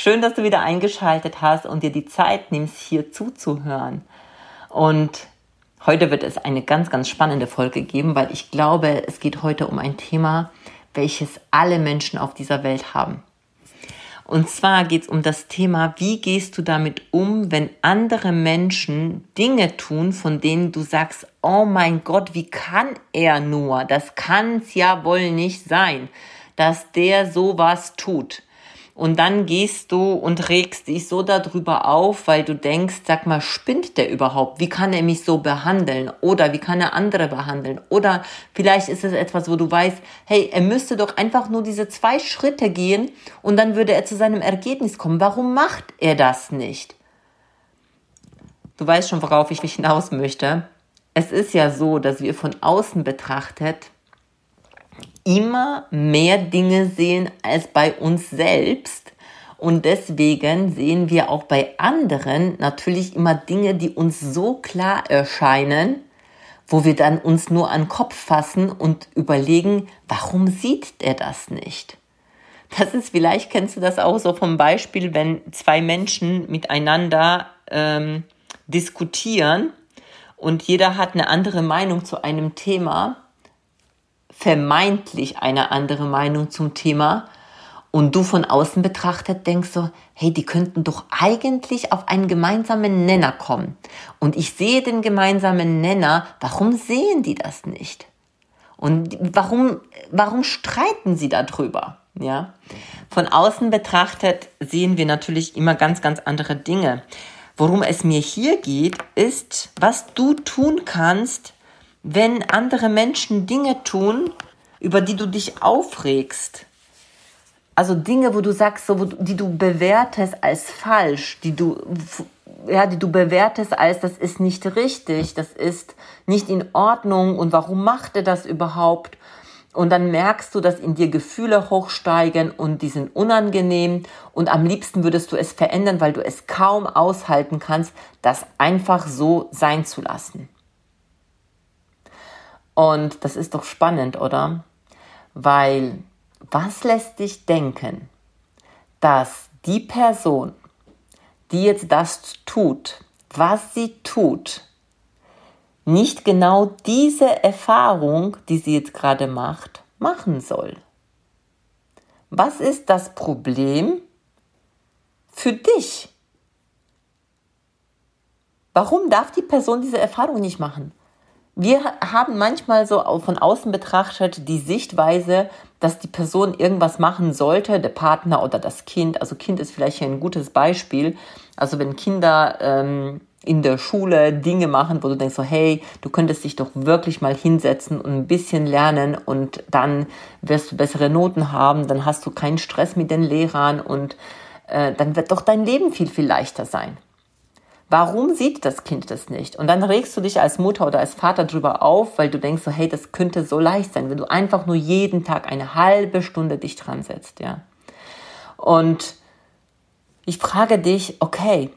Schön, dass du wieder eingeschaltet hast und dir die Zeit nimmst, hier zuzuhören. Und heute wird es eine ganz, ganz spannende Folge geben, weil ich glaube, es geht heute um ein Thema, welches alle Menschen auf dieser Welt haben. Und zwar geht es um das Thema, wie gehst du damit um, wenn andere Menschen Dinge tun, von denen du sagst, oh mein Gott, wie kann er nur? Das kann es ja wohl nicht sein, dass der sowas tut. Und dann gehst du und regst dich so darüber auf, weil du denkst, sag mal, spinnt der überhaupt? Wie kann er mich so behandeln? Oder wie kann er andere behandeln? Oder vielleicht ist es etwas, wo du weißt, hey, er müsste doch einfach nur diese zwei Schritte gehen und dann würde er zu seinem Ergebnis kommen. Warum macht er das nicht? Du weißt schon, worauf ich hinaus möchte. Es ist ja so, dass wir von außen betrachtet immer mehr Dinge sehen als bei uns selbst. Und deswegen sehen wir auch bei anderen natürlich immer Dinge, die uns so klar erscheinen, wo wir dann uns nur an den Kopf fassen und überlegen, warum sieht er das nicht? Das ist vielleicht, kennst du das auch so vom Beispiel, wenn zwei Menschen miteinander ähm, diskutieren und jeder hat eine andere Meinung zu einem Thema vermeintlich eine andere Meinung zum Thema und du von außen betrachtet denkst so, hey, die könnten doch eigentlich auf einen gemeinsamen Nenner kommen. Und ich sehe den gemeinsamen Nenner, warum sehen die das nicht? Und warum, warum streiten sie darüber? Ja? Von außen betrachtet sehen wir natürlich immer ganz, ganz andere Dinge. Worum es mir hier geht, ist, was du tun kannst, wenn andere Menschen Dinge tun, über die du dich aufregst. Also Dinge, wo du sagst, so, wo, die du bewertest als falsch, die du, ja, die du bewertest als, das ist nicht richtig, das ist nicht in Ordnung und warum macht er das überhaupt? Und dann merkst du, dass in dir Gefühle hochsteigen und die sind unangenehm und am liebsten würdest du es verändern, weil du es kaum aushalten kannst, das einfach so sein zu lassen. Und das ist doch spannend, oder? Weil was lässt dich denken, dass die Person, die jetzt das tut, was sie tut, nicht genau diese Erfahrung, die sie jetzt gerade macht, machen soll? Was ist das Problem für dich? Warum darf die Person diese Erfahrung nicht machen? Wir haben manchmal so von außen betrachtet die Sichtweise, dass die Person irgendwas machen sollte, der Partner oder das Kind. Also Kind ist vielleicht ein gutes Beispiel. Also wenn Kinder ähm, in der Schule Dinge machen, wo du denkst so, hey, du könntest dich doch wirklich mal hinsetzen und ein bisschen lernen und dann wirst du bessere Noten haben, dann hast du keinen Stress mit den Lehrern und äh, dann wird doch dein Leben viel, viel leichter sein. Warum sieht das Kind das nicht? Und dann regst du dich als Mutter oder als Vater drüber auf, weil du denkst so, hey, das könnte so leicht sein, wenn du einfach nur jeden Tag eine halbe Stunde dich dran setzt, ja. Und ich frage dich, okay,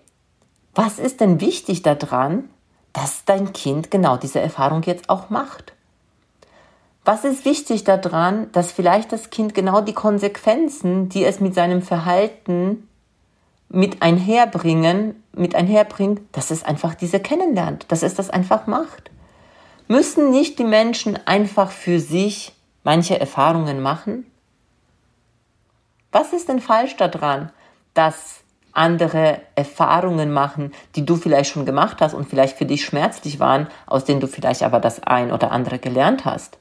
was ist denn wichtig daran, dass dein Kind genau diese Erfahrung jetzt auch macht? Was ist wichtig daran, dass vielleicht das Kind genau die Konsequenzen, die es mit seinem Verhalten mit einherbringen, mit einherbringt, dass es einfach diese kennenlernt, dass es das einfach macht. Müssen nicht die Menschen einfach für sich manche Erfahrungen machen? Was ist denn falsch daran, dass andere Erfahrungen machen, die du vielleicht schon gemacht hast und vielleicht für dich schmerzlich waren, aus denen du vielleicht aber das ein oder andere gelernt hast?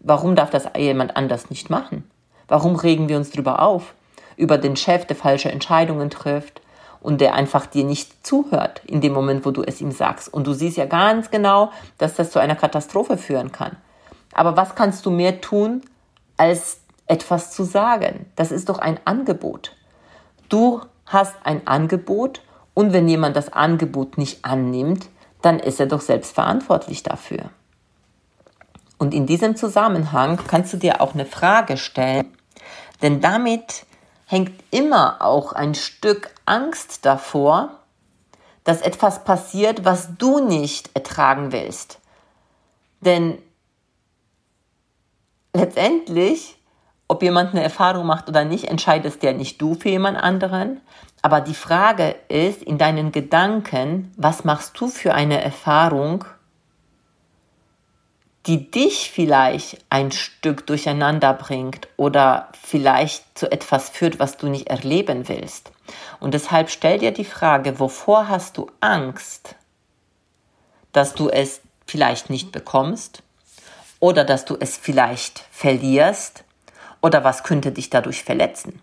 Warum darf das jemand anders nicht machen? Warum regen wir uns darüber auf? Über den Chef, der falsche Entscheidungen trifft und der einfach dir nicht zuhört in dem Moment, wo du es ihm sagst. Und du siehst ja ganz genau, dass das zu einer Katastrophe führen kann. Aber was kannst du mehr tun, als etwas zu sagen? Das ist doch ein Angebot. Du hast ein Angebot Und wenn jemand das Angebot nicht annimmt, dann ist er doch selbst verantwortlich dafür. Und in diesem Zusammenhang kannst du dir auch eine Frage stellen, denn damit hängt immer auch ein Stück Angst davor, dass etwas passiert, was du nicht ertragen willst. Denn letztendlich, ob jemand eine Erfahrung macht oder nicht, entscheidest ja nicht du für jemand anderen. Aber die Frage ist in deinen Gedanken, was machst du für eine Erfahrung, die dich vielleicht ein Stück durcheinander bringt oder vielleicht zu etwas führt, was du nicht erleben willst. Und deshalb stell dir die Frage, wovor hast du Angst, dass du es vielleicht nicht bekommst oder dass du es vielleicht verlierst oder was könnte dich dadurch verletzen.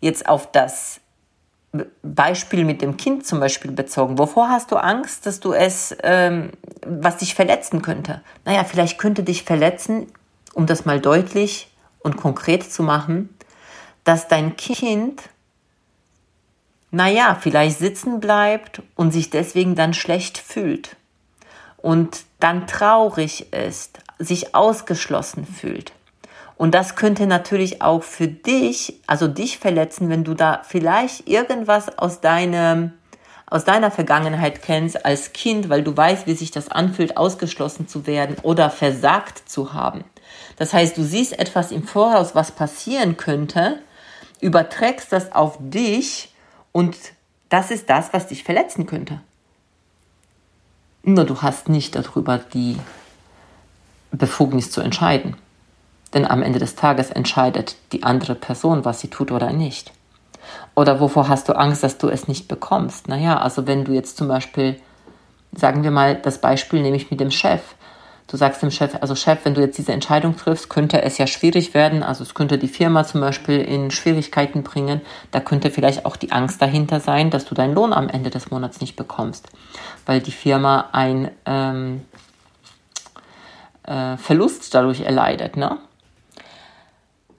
Jetzt auf das Beispiel mit dem Kind zum Beispiel bezogen. Wovor hast du Angst, dass du es, ähm, was dich verletzen könnte? Naja, vielleicht könnte dich verletzen, um das mal deutlich und konkret zu machen, dass dein Kind, naja, vielleicht sitzen bleibt und sich deswegen dann schlecht fühlt und dann traurig ist, sich ausgeschlossen fühlt. Und das könnte natürlich auch für dich, also dich verletzen, wenn du da vielleicht irgendwas aus deinem, aus deiner Vergangenheit kennst als Kind, weil du weißt, wie sich das anfühlt, ausgeschlossen zu werden oder versagt zu haben. Das heißt, du siehst etwas im Voraus, was passieren könnte, überträgst das auf dich und das ist das, was dich verletzen könnte. Nur du hast nicht darüber die Befugnis zu entscheiden. Denn am Ende des Tages entscheidet die andere Person, was sie tut oder nicht. Oder wovor hast du Angst, dass du es nicht bekommst? Naja, also wenn du jetzt zum Beispiel, sagen wir mal, das Beispiel nehme ich mit dem Chef. Du sagst dem Chef, also Chef, wenn du jetzt diese Entscheidung triffst, könnte es ja schwierig werden. Also es könnte die Firma zum Beispiel in Schwierigkeiten bringen. Da könnte vielleicht auch die Angst dahinter sein, dass du deinen Lohn am Ende des Monats nicht bekommst, weil die Firma ein ähm, äh, Verlust dadurch erleidet. Ne?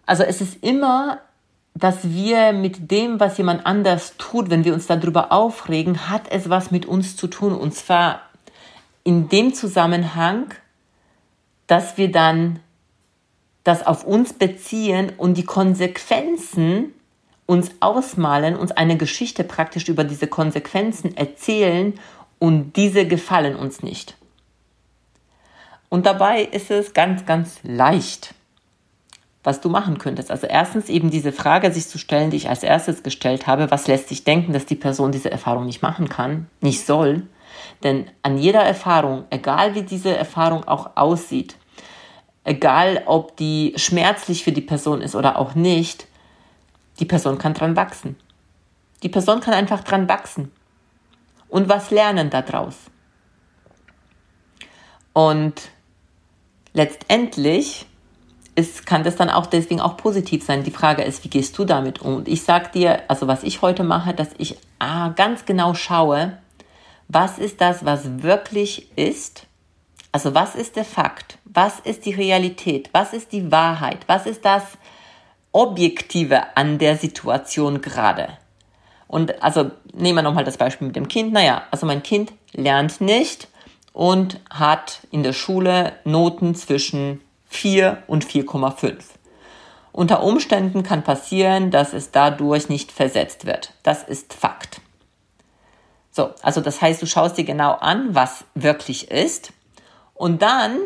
Also es ist immer, dass wir mit dem, was jemand anders tut, wenn wir uns darüber aufregen, hat es was mit uns zu tun. Und zwar in dem Zusammenhang, dass wir dann das auf uns beziehen und die Konsequenzen uns ausmalen, uns eine Geschichte praktisch über diese Konsequenzen erzählen und diese gefallen uns nicht. Und dabei ist es ganz, ganz leicht was du machen könntest. Also erstens eben diese Frage sich zu stellen, die ich als erstes gestellt habe, was lässt sich denken, dass die Person diese Erfahrung nicht machen kann, nicht soll. Denn an jeder Erfahrung, egal wie diese Erfahrung auch aussieht, egal ob die schmerzlich für die Person ist oder auch nicht, die Person kann dran wachsen. Die Person kann einfach dran wachsen und was lernen daraus. Und letztendlich ist, kann das dann auch deswegen auch positiv sein. Die Frage ist, wie gehst du damit um? Und ich sag dir, also was ich heute mache, dass ich ah, ganz genau schaue, was ist das, was wirklich ist? Also was ist der Fakt? Was ist die Realität? Was ist die Wahrheit? Was ist das Objektive an der Situation gerade? Und also nehmen wir nochmal das Beispiel mit dem Kind. Naja, also mein Kind lernt nicht und hat in der Schule Noten zwischen 4 und 4,5. Unter Umständen kann passieren, dass es dadurch nicht versetzt wird. Das ist Fakt. So, also das heißt, du schaust dir genau an, was wirklich ist und dann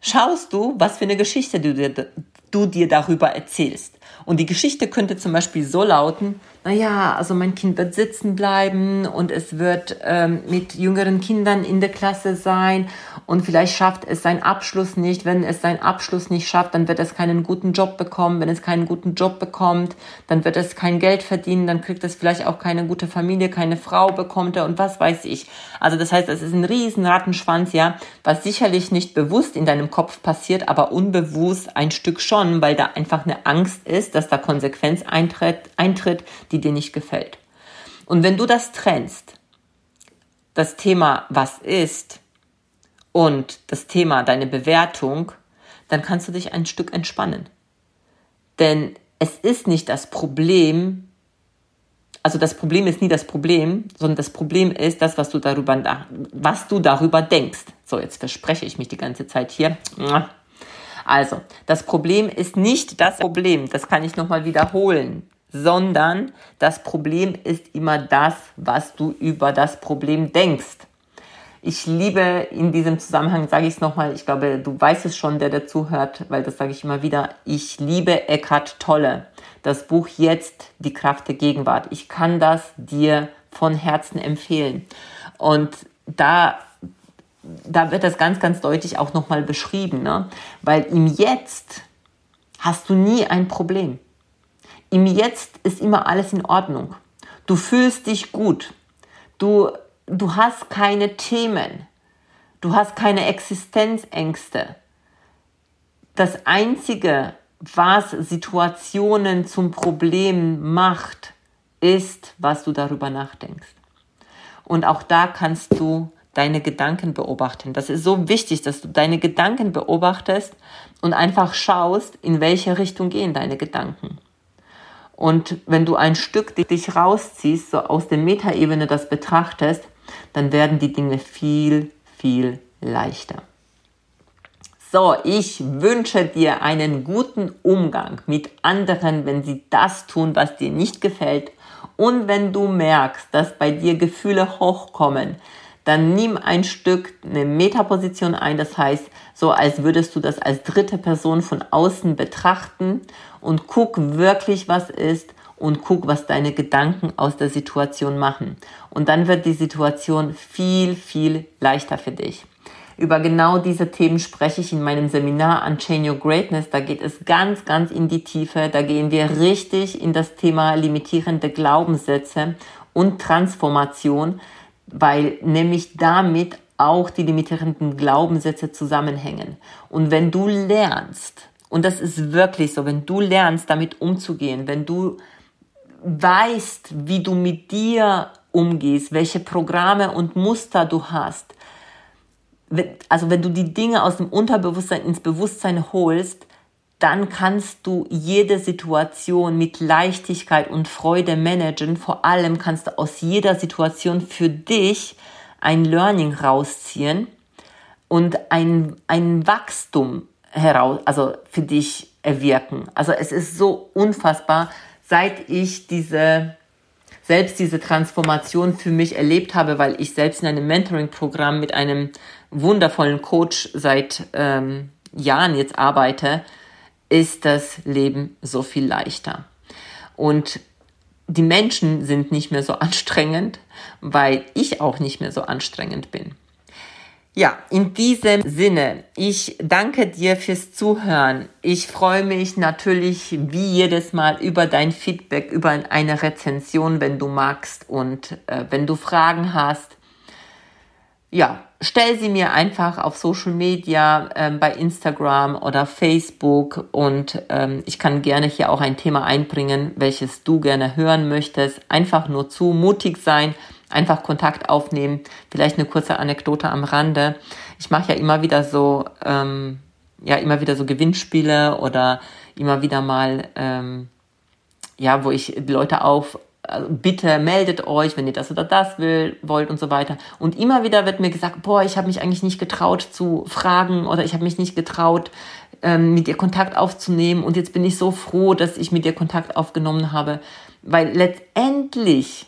schaust du, was für eine Geschichte du dir, du dir darüber erzählst. Und die Geschichte könnte zum Beispiel so lauten, naja, also mein Kind wird sitzen bleiben und es wird ähm, mit jüngeren Kindern in der Klasse sein und vielleicht schafft es seinen Abschluss nicht. Wenn es seinen Abschluss nicht schafft, dann wird es keinen guten Job bekommen. Wenn es keinen guten Job bekommt, dann wird es kein Geld verdienen, dann kriegt es vielleicht auch keine gute Familie, keine Frau bekommt er und was weiß ich. Also das heißt, es ist ein riesen Rattenschwanz, ja, was sicherlich nicht bewusst in deinem Kopf passiert, aber unbewusst ein Stück schon, weil da einfach eine Angst ist, dass da Konsequenz eintritt, eintritt die dir nicht gefällt. Und wenn du das trennst, das Thema was ist und das Thema deine Bewertung, dann kannst du dich ein Stück entspannen. Denn es ist nicht das Problem, also das Problem ist nie das Problem, sondern das Problem ist das, was du darüber, was du darüber denkst. So, jetzt verspreche ich mich die ganze Zeit hier. Also, das Problem ist nicht das Problem, das kann ich nochmal wiederholen, sondern das Problem ist immer das, was du über das Problem denkst. Ich liebe in diesem Zusammenhang, sage ich es nochmal, ich glaube, du weißt es schon, der dazu hört, weil das sage ich immer wieder, ich liebe Eckhart Tolle. Das Buch Jetzt, die Kraft der Gegenwart. Ich kann das dir von Herzen empfehlen. Und da, da wird das ganz, ganz deutlich auch nochmal beschrieben, ne? weil im Jetzt hast du nie ein Problem. Im Jetzt ist immer alles in Ordnung. Du fühlst dich gut. Du du hast keine Themen, du hast keine Existenzängste. Das Einzige, was Situationen zum Problem macht, ist, was du darüber nachdenkst. Und auch da kannst du deine Gedanken beobachten. Das ist so wichtig, dass du deine Gedanken beobachtest und einfach schaust, in welche Richtung gehen deine Gedanken. Und wenn du ein Stück dich rausziehst, so aus der Metaebene das betrachtest, dann werden die Dinge viel, viel leichter. So, ich wünsche dir einen guten Umgang mit anderen, wenn sie das tun, was dir nicht gefällt. Und wenn du merkst, dass bei dir Gefühle hochkommen, dann nimm ein Stück eine Metaposition ein, das heißt, so als würdest du das als dritte Person von außen betrachten und guck wirklich, was ist und guck, was deine Gedanken aus der Situation machen. Und dann wird die Situation viel, viel leichter für dich. Über genau diese Themen spreche ich in meinem Seminar Unchain Your Greatness. Da geht es ganz, ganz in die Tiefe. Da gehen wir richtig in das Thema limitierende Glaubenssätze und Transformation, weil nämlich damit auch die limitierenden Glaubenssätze zusammenhängen. Und wenn du lernst, und das ist wirklich so, wenn du lernst, damit umzugehen, wenn du weißt, wie du mit dir umgehst, welche Programme und Muster du hast, also wenn du die Dinge aus dem Unterbewusstsein ins Bewusstsein holst, dann kannst du jede Situation mit Leichtigkeit und Freude managen. Vor allem kannst du aus jeder Situation für dich ein Learning rausziehen und ein, ein Wachstum heraus, also für dich erwirken. Also es ist so unfassbar, seit ich diese selbst diese Transformation für mich erlebt habe, weil ich selbst in einem Mentoring-Programm mit einem wundervollen Coach seit ähm, Jahren jetzt arbeite, ist das Leben so viel leichter. Und die Menschen sind nicht mehr so anstrengend, weil ich auch nicht mehr so anstrengend bin. Ja, in diesem Sinne, ich danke dir fürs Zuhören. Ich freue mich natürlich wie jedes Mal über dein Feedback, über eine Rezension, wenn du magst und äh, wenn du Fragen hast. Ja, stell sie mir einfach auf Social Media, äh, bei Instagram oder Facebook und ähm, ich kann gerne hier auch ein Thema einbringen, welches du gerne hören möchtest. Einfach nur zu mutig sein einfach Kontakt aufnehmen. Vielleicht eine kurze Anekdote am Rande. Ich mache ja immer wieder so, ähm, ja, immer wieder so Gewinnspiele oder immer wieder mal, ähm, ja, wo ich die Leute auf, bitte meldet euch, wenn ihr das oder das will, wollt und so weiter. Und immer wieder wird mir gesagt, boah, ich habe mich eigentlich nicht getraut zu fragen oder ich habe mich nicht getraut, ähm, mit dir Kontakt aufzunehmen. Und jetzt bin ich so froh, dass ich mit dir Kontakt aufgenommen habe, weil letztendlich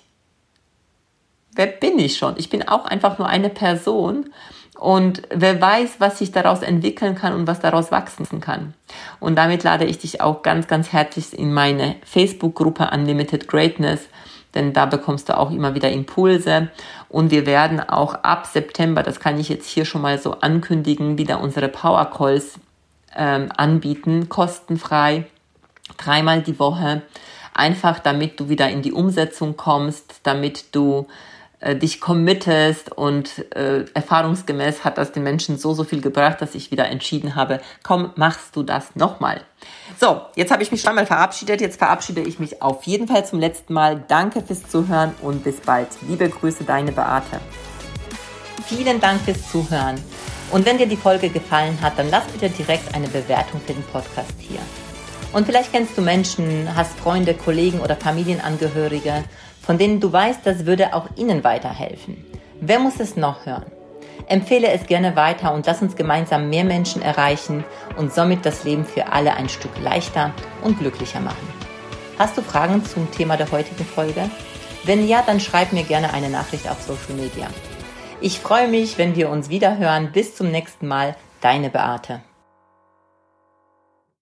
wer bin ich schon? Ich bin auch einfach nur eine Person und wer weiß, was sich daraus entwickeln kann und was daraus wachsen kann. Und damit lade ich dich auch ganz, ganz herzlich in meine Facebook-Gruppe Unlimited Greatness, denn da bekommst du auch immer wieder Impulse. Und wir werden auch ab September, das kann ich jetzt hier schon mal so ankündigen, wieder unsere Power Calls ähm, anbieten, kostenfrei, dreimal die Woche. Einfach damit du wieder in die Umsetzung kommst, damit du äh, dich committest und äh, erfahrungsgemäß hat das den Menschen so, so viel gebracht, dass ich wieder entschieden habe, komm, machst du das nochmal. So, jetzt habe ich mich schon mal verabschiedet. Jetzt verabschiede ich mich auf jeden Fall zum letzten Mal. Danke fürs Zuhören und bis bald. Liebe Grüße, deine Beate. Vielen Dank fürs Zuhören. Und wenn dir die Folge gefallen hat, dann lass bitte direkt eine Bewertung für den Podcast hier. Und vielleicht kennst du Menschen, hast Freunde, Kollegen oder Familienangehörige, von denen du weißt, das würde auch ihnen weiterhelfen. Wer muss es noch hören? Empfehle es gerne weiter und lass uns gemeinsam mehr Menschen erreichen und somit das Leben für alle ein Stück leichter und glücklicher machen. Hast du Fragen zum Thema der heutigen Folge? Wenn ja, dann schreib mir gerne eine Nachricht auf Social Media. Ich freue mich, wenn wir uns wieder hören. Bis zum nächsten Mal. Deine Beate.